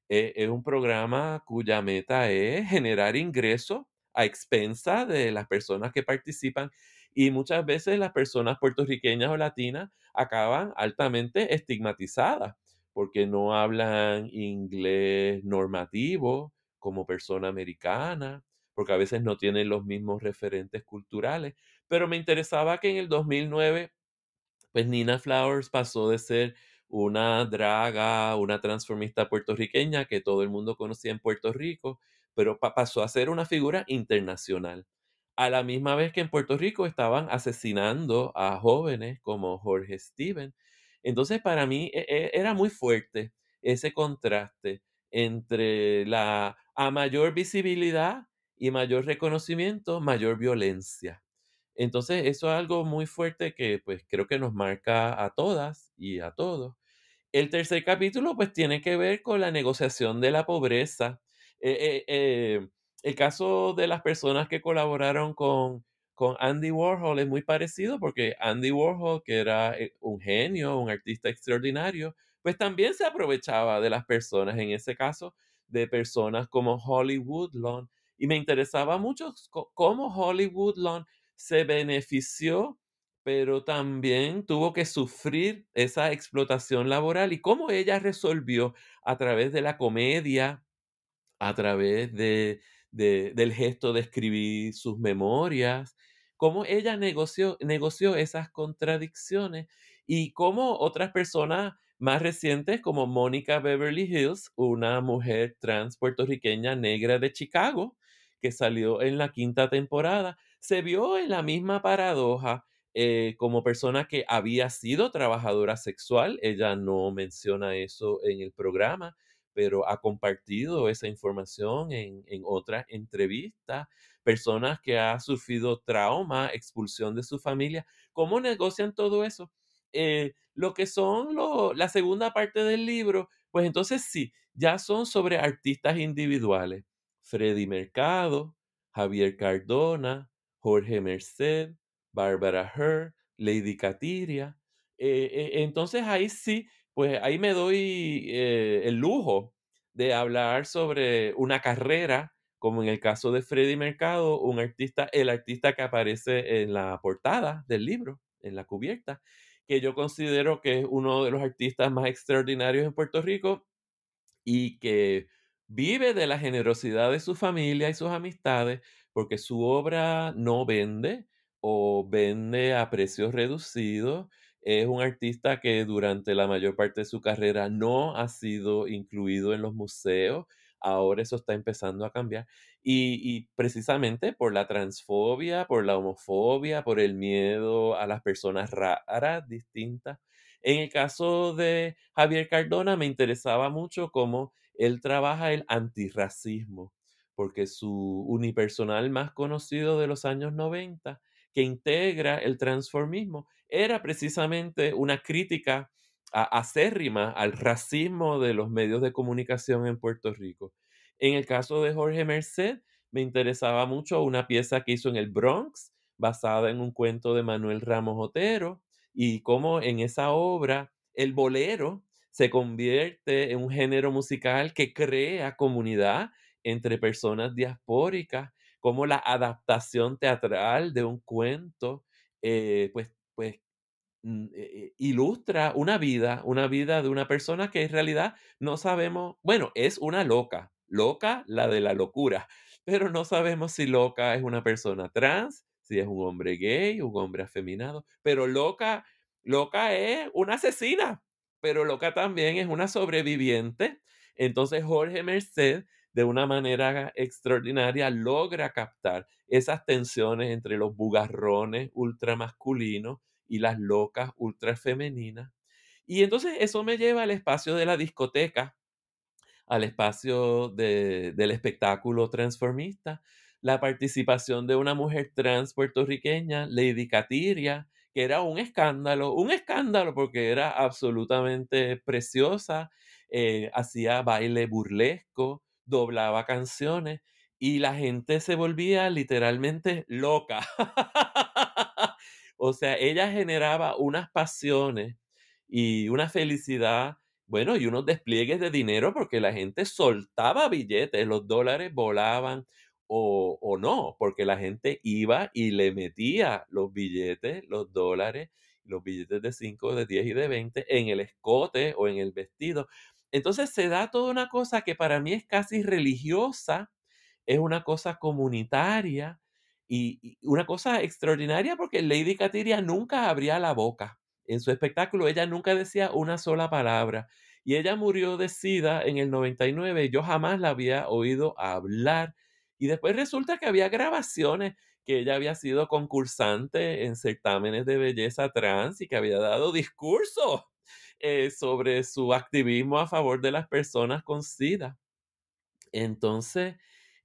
Eh, es un programa cuya meta es generar ingresos a expensa de las personas que participan y muchas veces las personas puertorriqueñas o latinas acaban altamente estigmatizadas porque no hablan inglés normativo como persona americana, porque a veces no tienen los mismos referentes culturales. Pero me interesaba que en el 2009, pues Nina Flowers pasó de ser una draga, una transformista puertorriqueña que todo el mundo conocía en Puerto Rico, pero pasó a ser una figura internacional. A la misma vez que en Puerto Rico estaban asesinando a jóvenes como Jorge Steven. Entonces, para mí e, e, era muy fuerte ese contraste entre la a mayor visibilidad y mayor reconocimiento, mayor violencia. Entonces, eso es algo muy fuerte que pues creo que nos marca a todas y a todos. El tercer capítulo pues tiene que ver con la negociación de la pobreza. Eh, eh, eh, el caso de las personas que colaboraron con, con Andy Warhol es muy parecido porque Andy Warhol, que era un genio, un artista extraordinario, pues también se aprovechaba de las personas, en ese caso, de personas como Hollywood Lawn. Y me interesaba mucho cómo Hollywood Lawn se benefició, pero también tuvo que sufrir esa explotación laboral y cómo ella resolvió a través de la comedia, a través de, del gesto de escribir sus memorias, cómo ella negoció, negoció esas contradicciones y cómo otras personas más recientes como Mónica Beverly Hills, una mujer trans puertorriqueña negra de Chicago, que salió en la quinta temporada, se vio en la misma paradoja eh, como persona que había sido trabajadora sexual. Ella no menciona eso en el programa, pero ha compartido esa información en, en otras entrevistas. Personas que ha sufrido trauma, expulsión de su familia. ¿Cómo negocian todo eso? Eh, lo que son la segunda parte del libro, pues entonces sí, ya son sobre artistas individuales. Freddy Mercado, Javier Cardona, Jorge Merced, Barbara Herr, Lady Catiria. Eh, eh, entonces ahí sí, pues ahí me doy el lujo de hablar sobre una carrera, como en el caso de Freddy Mercado, un artista, el artista que aparece en la portada del libro, en la cubierta, que yo considero que es uno de los artistas más extraordinarios en Puerto Rico y que vive de la generosidad de su familia y sus amistades, porque su obra no vende o vende a precios reducidos. Es un artista que durante la mayor parte de su carrera no ha sido incluido en los museos Ahora eso está empezando a cambiar. Y, precisamente por la transfobia, por la homofobia, por el miedo a las personas raras, distintas. En el caso de Javier Cardona me interesaba mucho cómo él trabaja el antirracismo, porque su unipersonal más conocido de los años 90, que integra el transformismo, era precisamente una crítica acérrima al racismo de los medios de comunicación en Puerto Rico. En el caso de Jorge Merced, me interesaba mucho una pieza que hizo en el Bronx, basada en un cuento de Manuel Ramos Otero, y cómo en esa obra el bolero se convierte en un género musical que crea comunidad entre personas diaspóricas, como la adaptación teatral de un cuento, eh, pues, pues Mm, eh, eh, ilustra una vida, una vida de una persona que en realidad no sabemos, bueno, es una loca, loca la de la locura, pero no sabemos si loca es una persona trans, si es un hombre gay, un hombre afeminado, pero loca, loca es una asesina, pero loca también es una sobreviviente. Entonces Jorge Merced de una manera extraordinaria logra captar esas tensiones entre los bugarrones ultramasculinos y las locas ultra femeninas. Y entonces eso me lleva al espacio de la discoteca, al espacio de- del espectáculo transformista, la participación de una mujer trans puertorriqueña, Lady Katiria, que era un escándalo, un escándalo porque era absolutamente preciosa, eh, hacía baile burlesco, doblaba canciones y la gente se volvía literalmente loca. o sea, ella generaba unas pasiones y una felicidad, bueno, y unos despliegues de dinero porque la gente soltaba billetes, los dólares volaban o, o no, porque la gente iba y le metía los billetes, los dólares, los billetes de 5, de 10 y de 20 en el escote o en el vestido. Entonces se da toda una cosa que para mí es casi religiosa, es una cosa comunitaria y, una cosa extraordinaria porque Lady Katiria nunca abría la boca. En su espectáculo ella nunca decía una sola palabra. Y ella murió de SIDA en el 99. Yo jamás la había oído hablar. Y después resulta que había grabaciones que ella había sido concursante en certámenes de belleza trans y que había dado discursos eh, sobre su activismo a favor de las personas con SIDA. Entonces,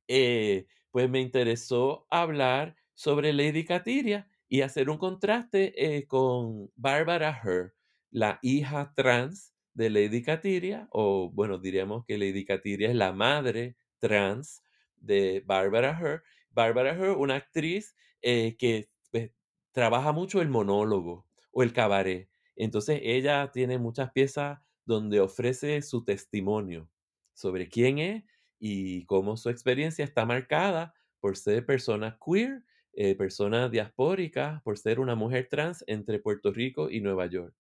eh, pues me interesó hablar sobre Lady Katiria y hacer un contraste eh, con Barbara Her, la hija trans de Lady Katiria, o bueno, diríamos que Lady Katiria es la madre trans de Barbara Her. Barbara Her, una actriz que pues, trabaja mucho el monólogo o el cabaret. Entonces ella tiene muchas piezas donde ofrece su testimonio sobre quién es y cómo su experiencia está marcada por ser persona queer, eh, persona diaspórica, por ser una mujer trans entre Puerto Rico y Nueva York.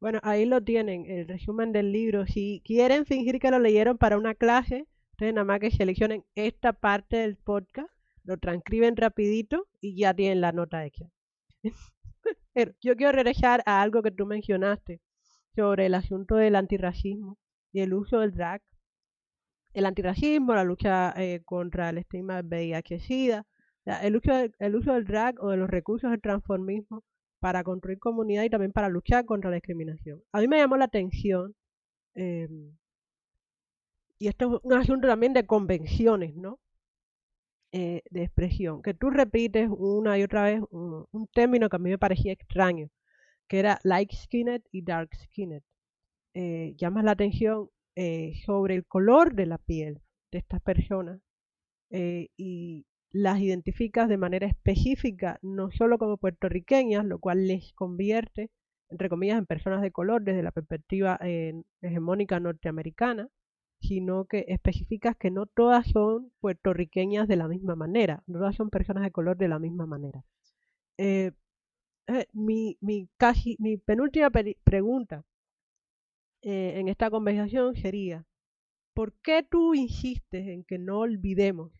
Bueno, ahí lo tienen, el resumen del libro. Si quieren fingir que lo leyeron para una clase, ustedes nada más que seleccionen esta parte del podcast, lo transcriben rapidito y ya tienen la nota hecha. Yo quiero regresar a algo que tú mencionaste sobre el asunto del antirracismo y el uso del drag. El antirracismo, la lucha eh, contra el estigma VIH-Sida, el, uso del, el uso del drag o de los recursos del transformismo para construir comunidad y también para luchar contra la discriminación. A mí me llamó la atención, eh, y esto es un asunto también de convenciones, ¿no? Eh, de expresión, que tú repites una y otra vez un, término que a mí me parecía extraño, que era light skinned y dark skinned. Eh, llamas la atención eh, sobre el color de la piel de estas personas y las identificas de manera específica, no solo como puertorriqueñas, lo cual les convierte, entre comillas, en personas de color desde la perspectiva hegemónica norteamericana, sino que especificas que no todas son puertorriqueñas de la misma manera, no todas son personas de color de la misma manera. Eh, eh, mi, mi, casi, mi penúltima pregunta eh, en esta conversación sería, ¿por qué tú insistes en que no olvidemos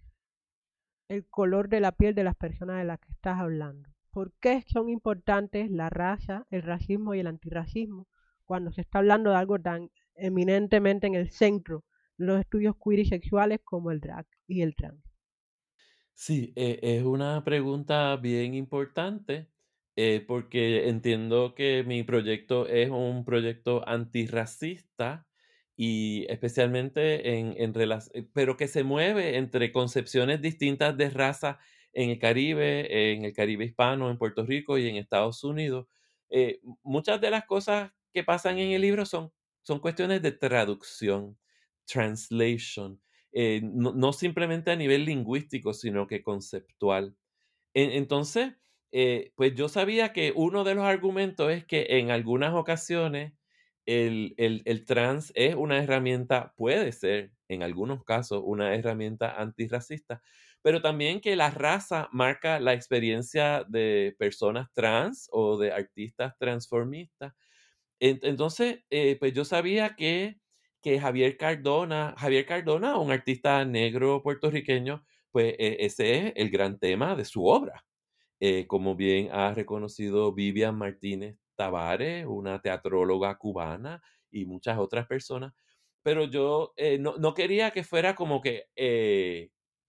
el color de la piel de las personas de las que estás hablando? ¿Por qué son importantes la raza, el racismo y el antirracismo cuando se está hablando de algo tan eminentemente en el centro de los estudios queer y sexuales como el drag y el trans? Sí, eh, es una pregunta bien importante eh, porque entiendo que mi proyecto es un proyecto antirracista y especialmente en, en relación, pero que se mueve entre concepciones distintas de raza en el Caribe, en el Caribe hispano, en Puerto Rico y en Estados Unidos. Eh, muchas de las cosas que pasan en el libro son, son cuestiones de traducción, translation, eh, no, no, simplemente a nivel lingüístico, sino que conceptual. En, entonces, eh, pues yo sabía que uno de los argumentos es que en algunas ocasiones el, el, el, trans es una herramienta, puede ser en algunos casos una herramienta antirracista, pero también que la raza marca la experiencia de personas trans o de artistas transformistas. Entonces, eh, pues yo sabía que, que Javier Cardona, Javier Cardona, un artista negro puertorriqueño, pues eh, ese es el gran tema de su obra. Eh, como bien ha reconocido Vivian Martínez Tavares, una teatróloga cubana y muchas otras personas. Pero yo eh, no, no, quería que fuera como que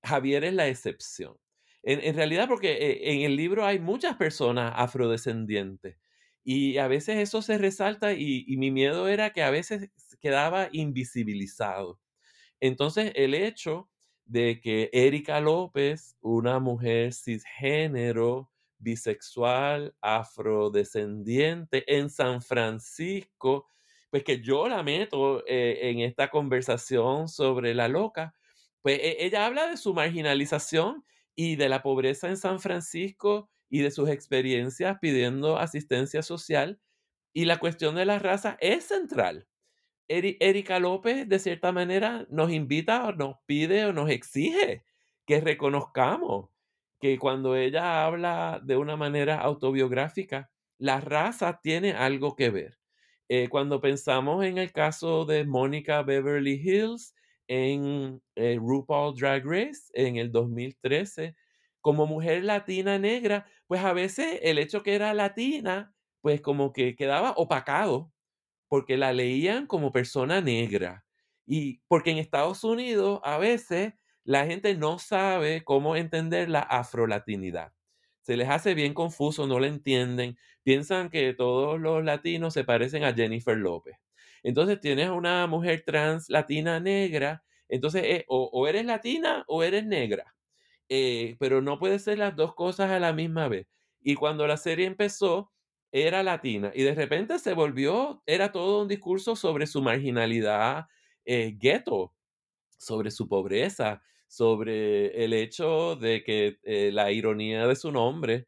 Javier es la excepción. En realidad, porque en el libro hay muchas personas afrodescendientes Y a veces eso se resalta y, mi miedo era que a veces quedaba invisibilizado. Entonces, el hecho de que Erika López, una mujer cisgénero, bisexual, afrodescendiente en San Francisco, pues que yo la meto eh, en esta conversación sobre la loca, pues e- ella habla de su marginalización y de la pobreza en San Francisco y de sus experiencias pidiendo asistencia social. Y la cuestión de la raza es central. Erika López, de cierta manera, nos invita o nos pide o nos exige que reconozcamos que cuando ella habla de una manera autobiográfica, la raza tiene algo que ver. Eh, cuando pensamos en el caso de Mónica Beverly Hills en eh, RuPaul Drag Race en el 2013, como mujer latina negra, pues a veces el hecho que era latina, pues como que quedaba opacado porque la leían como persona negra. Y porque en Estados Unidos a veces la gente no sabe cómo entender la afrolatinidad. Se les hace bien confuso, no la entienden. Piensan que todos los latinos se parecen a Jennifer López. Entonces tienes una mujer trans latina negra, entonces eh, o, eres latina o eres negra. Eh, pero no puede ser las dos cosas a la misma vez. Y cuando la serie empezó, era latina y de repente se volvió, era todo un discurso sobre su marginalidad eh, gueto, sobre su pobreza, sobre el hecho de que eh, la ironía de su nombre,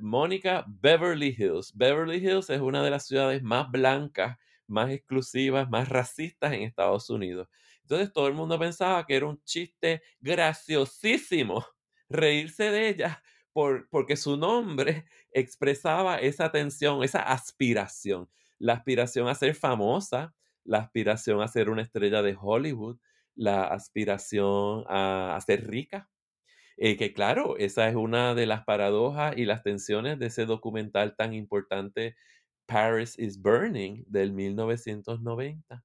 Mónica Beverly Hills. Beverly Hills es una de las ciudades más blancas, más exclusivas, más racistas en Estados Unidos. Entonces todo el mundo pensaba que era un chiste graciosísimo reírse de ella porque su nombre expresaba esa tensión, esa aspiración, la aspiración a ser famosa, la aspiración a ser una estrella de Hollywood, la aspiración a, ser rica. Eh, que claro, esa es una de las paradojas y las tensiones de ese documental tan importante, Paris is Burning, del 1990.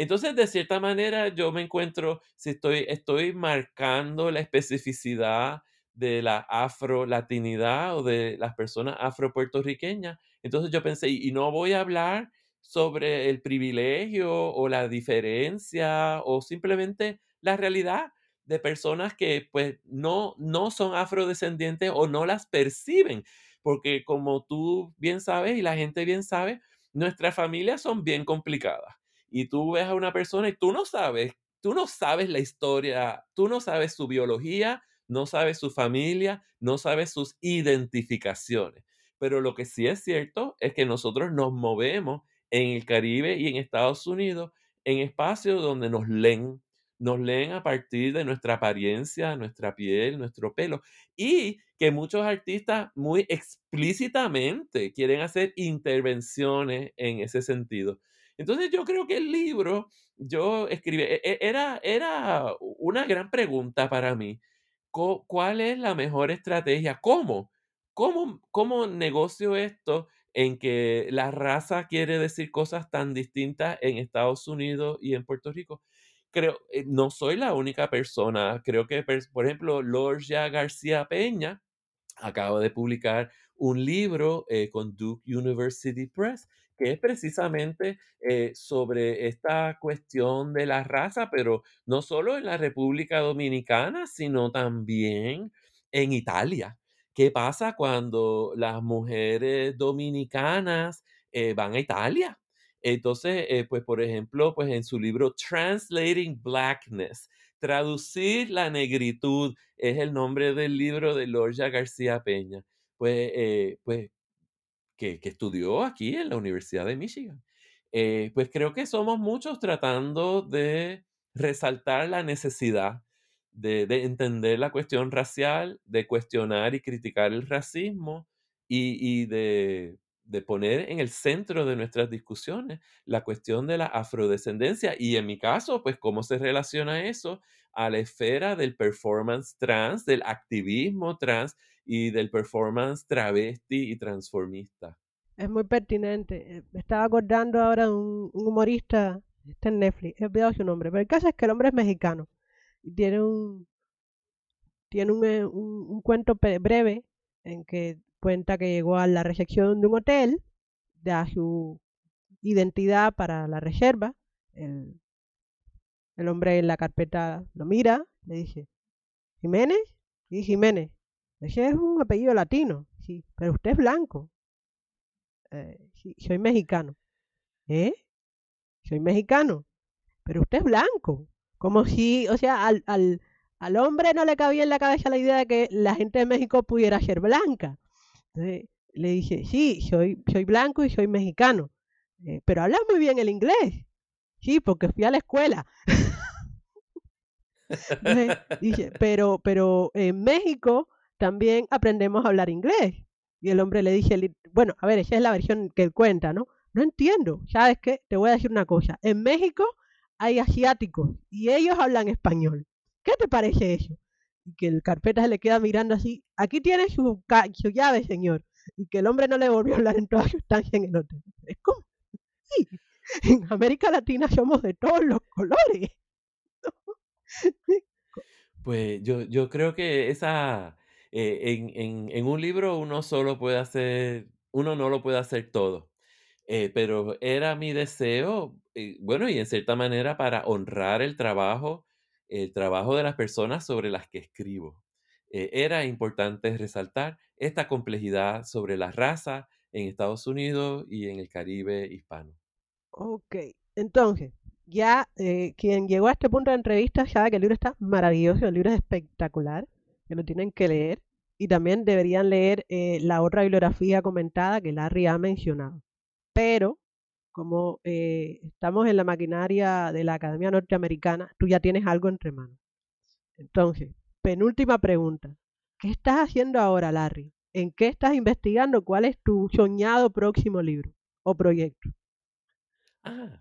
Entonces, de cierta manera, yo me encuentro, si estoy, estoy marcando la especificidad de la afro-latinidad o de las personas afro-puertorriqueñas. Entonces yo pensé, y no voy a hablar sobre el privilegio o la diferencia o simplemente la realidad de personas que pues no, no son afrodescendientes o no las perciben. Porque como tú bien sabes y la gente bien sabe, nuestras familias son bien complicadas. Y tú ves a una persona y tú no sabes, tú no sabes la historia, tú no sabes su biología, no sabe su familia, no sabe sus identificaciones. Pero lo que sí es cierto es que nosotros nos movemos en el Caribe y en Estados Unidos en espacios donde nos leen, nos leen a partir de nuestra apariencia, nuestra piel, nuestro pelo, y que muchos artistas muy explícitamente quieren hacer intervenciones en ese sentido. Entonces yo creo que el libro, yo escribí, e, e, era, era una gran pregunta para mí. ¿Cuál es la mejor estrategia? ¿Cómo? ¿Cómo, cómo negocio esto en que la raza quiere decir cosas tan distintas en Estados Unidos y en Puerto Rico? Creo, eh, no soy la única persona. Creo que, por ejemplo, Lorgia García Peña acaba de publicar un libro eh, con Duke University Press que es precisamente eh, sobre esta cuestión de la raza, pero no solo en la República Dominicana, sino también en Italia. ¿Qué pasa cuando las mujeres dominicanas eh, van a Italia? Entonces, eh, pues por ejemplo, pues en su libro Translating Blackness, traducir la negritud es el nombre del libro de Lorgia García Peña. Pues, pues que, estudió aquí en la Universidad de Michigan. Eh, pues creo que somos muchos tratando de resaltar la necesidad de, entender la cuestión racial, de cuestionar y criticar el racismo y, de, de, poner en el centro de nuestras discusiones la cuestión de la afrodescendencia y en mi caso, pues cómo se relaciona eso a la esfera del performance trans, del activismo trans y del performance travesti y transformista. Es muy pertinente. Eh, me estaba acordando ahora de un, humorista, está en Netflix, he olvidado su nombre, pero el caso es que el hombre es mexicano y tiene un tiene un, eh, un, cuento breve en que cuenta que llegó a la recepción de un hotel da su identidad para la reserva. El, el hombre en la carpeta lo mira, le dice, ¿Jiménez? Sí, Jiménez. Ese es un apellido latino, sí, pero usted es blanco. Eh, sí, soy mexicano. ¿Eh? Soy mexicano. Pero usted es blanco. Como si, o sea, al, al, al hombre no le cabía en la cabeza la idea de que la gente de México pudiera ser blanca. Entonces le dije, sí, soy, soy blanco y soy mexicano. Eh, pero habla muy bien el inglés. Sí, porque fui a la escuela. Entonces, dice, pero, pero en México también aprendemos a hablar inglés. Y el hombre le dice, li- bueno, a ver, esa es la versión que él cuenta, ¿no? No entiendo, ¿sabes qué? Te voy a decir una cosa. En México hay asiáticos y ellos hablan español. ¿Qué te parece eso? Y que el carpeta se le queda mirando así, aquí tiene su, su llave, señor. Y que el hombre no le volvió a hablar en toda su estancia en el hotel. Es como, sí, en América Latina somos de todos los colores. Pues yo, yo creo que esa, eh, en, en- en un libro uno solo puede hacer, uno no lo puede hacer todo. Eh, pero era mi deseo, eh, bueno, y en cierta manera para honrar el trabajo, el trabajo de las personas sobre las que escribo. Eh, era importante resaltar esta complejidad sobre la raza en Estados Unidos y en el Caribe hispano. Ok, entonces, ya eh, quien llegó a este punto de entrevista sabe que el libro está maravilloso, el libro es espectacular, que lo tienen que leer y también deberían leer eh, la otra bibliografía comentada que Larry ha mencionado. Pero, como eh, estamos en la maquinaria de la Academia Norteamericana, tú ya tienes algo entre manos. Entonces, penúltima pregunta. ¿Qué estás haciendo ahora, Larry? ¿En qué estás investigando? ¿Cuál es tu soñado próximo libro o proyecto? Ah,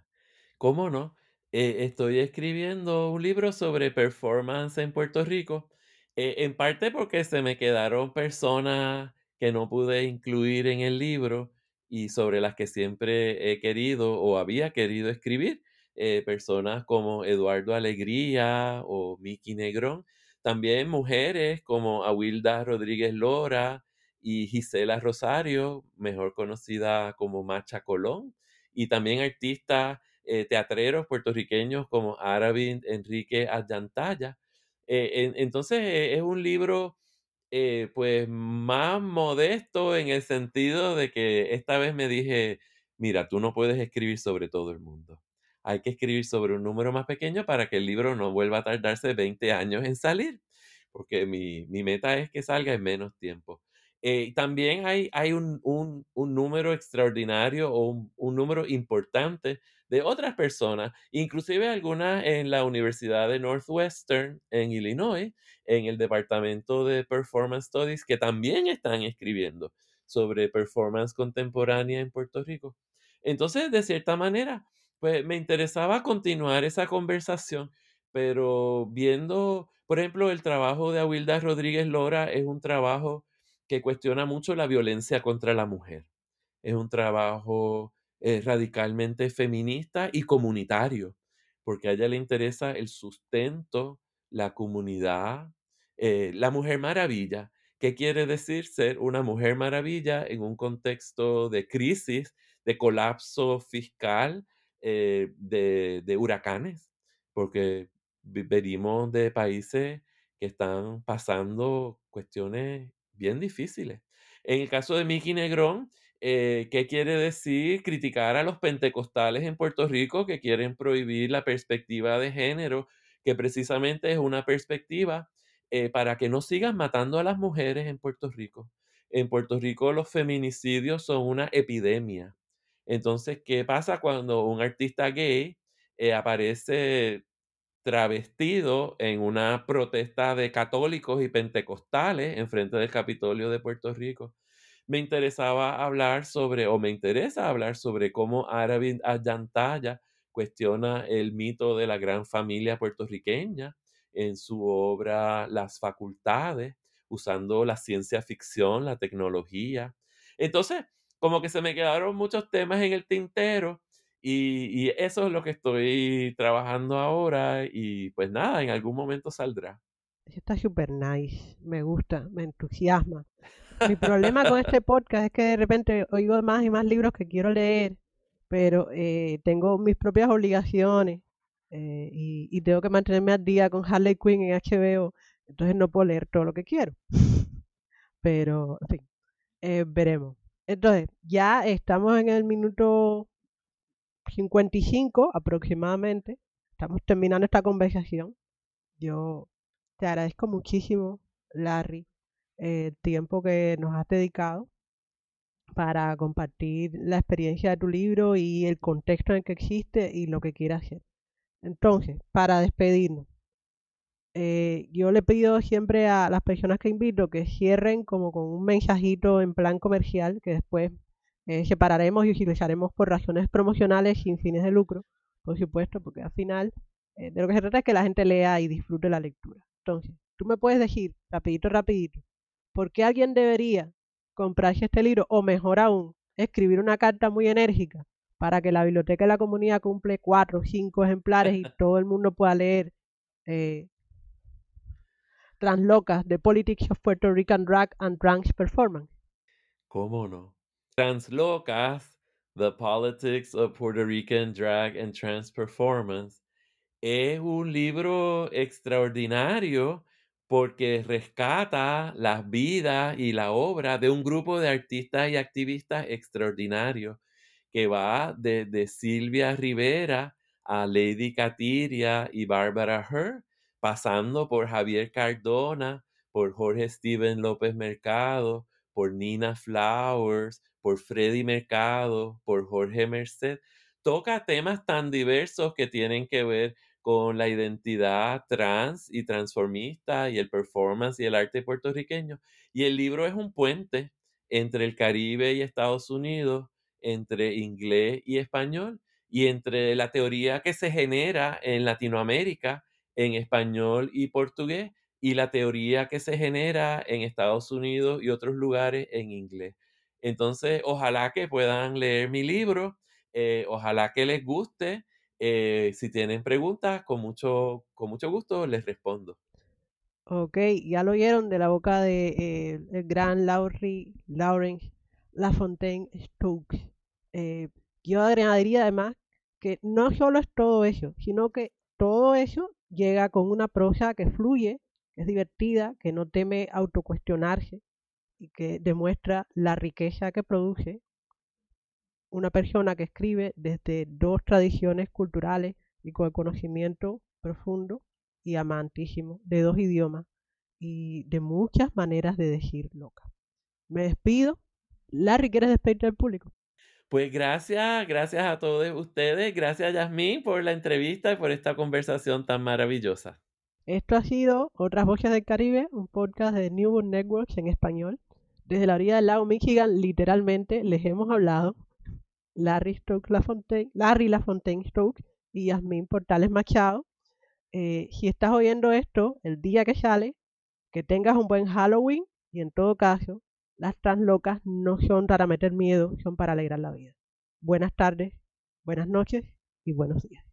¿cómo no? Eh, estoy escribiendo un libro sobre performance en Puerto Rico, eh, en parte porque se me quedaron personas que no pude incluir en el libro y sobre las que siempre he querido o había querido escribir, eh, personas como Eduardo Alegría o Miki Negrón, también mujeres como Awilda Rodríguez Lora y Gisela Rosario, mejor conocida como Macha Colón y también artistas eh, teatreros puertorriqueños como Aravind Enrique Ayantaya. Eh, en- entonces eh, es un libro eh, pues más modesto en el sentido de que esta vez me dije, mira, tú no puedes escribir sobre todo el mundo. Hay que escribir sobre un número más pequeño para que el libro no vuelva a tardarse 20 años en salir, porque mi, mi meta es que salga en menos tiempo. Eh, también hay, hay un, un- un número extraordinario o un, un número importante de otras personas, inclusive algunas en la Universidad de Northwestern en Illinois, en el departamento de Performance Studies, que también están escribiendo sobre performance contemporánea en Puerto Rico. Entonces, de cierta manera, pues me interesaba continuar esa conversación, pero viendo, por ejemplo, el trabajo de Awilda Rodríguez Lora es un trabajo que cuestiona mucho la violencia contra la mujer. Es un trabajo eh, radicalmente feminista y comunitario, porque a ella le interesa el sustento, la comunidad, eh, la mujer maravilla. ¿Qué quiere decir ser una mujer maravilla en un contexto de crisis, de colapso fiscal, eh, de, huracanes? Porque venimos de países que están pasando cuestiones bien difíciles. En el caso de Miki Negrón, eh, ¿qué quiere decir criticar a los pentecostales en Puerto Rico que quieren prohibir la perspectiva de género, que precisamente es una perspectiva eh, para que no sigan matando a las mujeres en Puerto Rico? En Puerto Rico los feminicidios son una epidemia. Entonces, ¿qué pasa cuando un artista gay eh, aparece travestido en una protesta de católicos y pentecostales en frente del Capitolio de Puerto Rico. Me interesaba hablar sobre, o me interesa hablar sobre cómo Aravind Ayantaya cuestiona el mito de la gran familia puertorriqueña en su obra Las Facultades, usando la ciencia ficción, la tecnología. Entonces, como que se me quedaron muchos temas en el tintero y, eso es lo que estoy trabajando ahora y pues nada, en algún momento saldrá. está súper nice, me gusta, me entusiasma. Mi problema con este podcast es que de repente oigo más y más libros que quiero leer, pero eh, tengo mis propias obligaciones eh, y, y tengo que mantenerme al día con Harley Quinn en HBO, entonces no puedo leer todo lo que quiero. Pero, en fin, eh, veremos. Entonces, ya estamos en el minuto 55 aproximadamente. Estamos terminando esta conversación. Yo te agradezco muchísimo, Larry, el tiempo que nos has dedicado para compartir la experiencia de tu libro y el contexto en que existe y lo que quieras hacer. Entonces, para despedirnos, eh, yo le pido siempre a las personas que invito que cierren como con un mensajito en plan comercial que después eh, separaremos y utilizaremos por razones promocionales sin fines de lucro, por supuesto, porque al final eh, de lo que se trata es que la gente lea y disfrute la lectura. Entonces, tú me puedes decir, rapidito, rapidito, ¿por qué alguien debería comprarse este libro? O mejor aún, escribir una carta muy enérgica para que la biblioteca de la comunidad cumple cuatro o cinco ejemplares y todo el mundo pueda leer eh, Translocas, The Politics of Puerto Rican Drag and Trans Performance. ¿Cómo no? Translocas, The Politics of Puerto Rican Drag and Trans Performance, es un libro extraordinario porque rescata las vidas y la obra de un grupo de artistas y activistas extraordinarios que va desde Silvia Rivera a Lady Catiria y Barbara Herr, pasando por Javier Cardona, por Jorge Steven López Mercado, por Nina Flowers, por Freddy Mercado, por Jorge Merced. Toca temas tan diversos que tienen que ver con la identidad trans y transformista y el performance y el arte puertorriqueño. Y el libro es un puente entre el Caribe y Estados Unidos, entre inglés y español, y entre la teoría que se genera en Latinoamérica en español y portugués y la teoría que se genera en Estados Unidos y otros lugares en inglés. Entonces, ojalá que puedan leer mi libro, eh, ojalá que les guste. Eh, si tienen preguntas, con mucho, con mucho gusto les respondo. Ok, ya lo oyeron de la boca de eh, gran Laurie, Lawrence Lafontaine Stokes. yo añadiría además que no solo es todo eso, sino que todo eso llega con una prosa que fluye, que es divertida, que no teme autocuestionarse y que demuestra la riqueza que produce una persona que escribe desde dos tradiciones culturales y con el conocimiento profundo y amantísimo de dos idiomas y de muchas maneras de decir loca. Me despido. Larry, ¿quieres despedirte del público? Pues gracias, gracias a todos ustedes, gracias Yasmín por la entrevista y por esta conversación tan maravillosa. Esto ha sido Otras Voces del Caribe, un podcast de New World Networks en español. Desde la orilla del lago Michigan, literalmente, les hemos hablado Larry Stokes Lafontaine, Larry Lafontaine Stokes y Yasmín Portales Machado. Eh, si estás oyendo esto el día que sale, que tengas un buen Halloween y en todo caso, las locas no son para meter miedo, son para alegrar la vida. Buenas tardes, buenas noches y buenos días.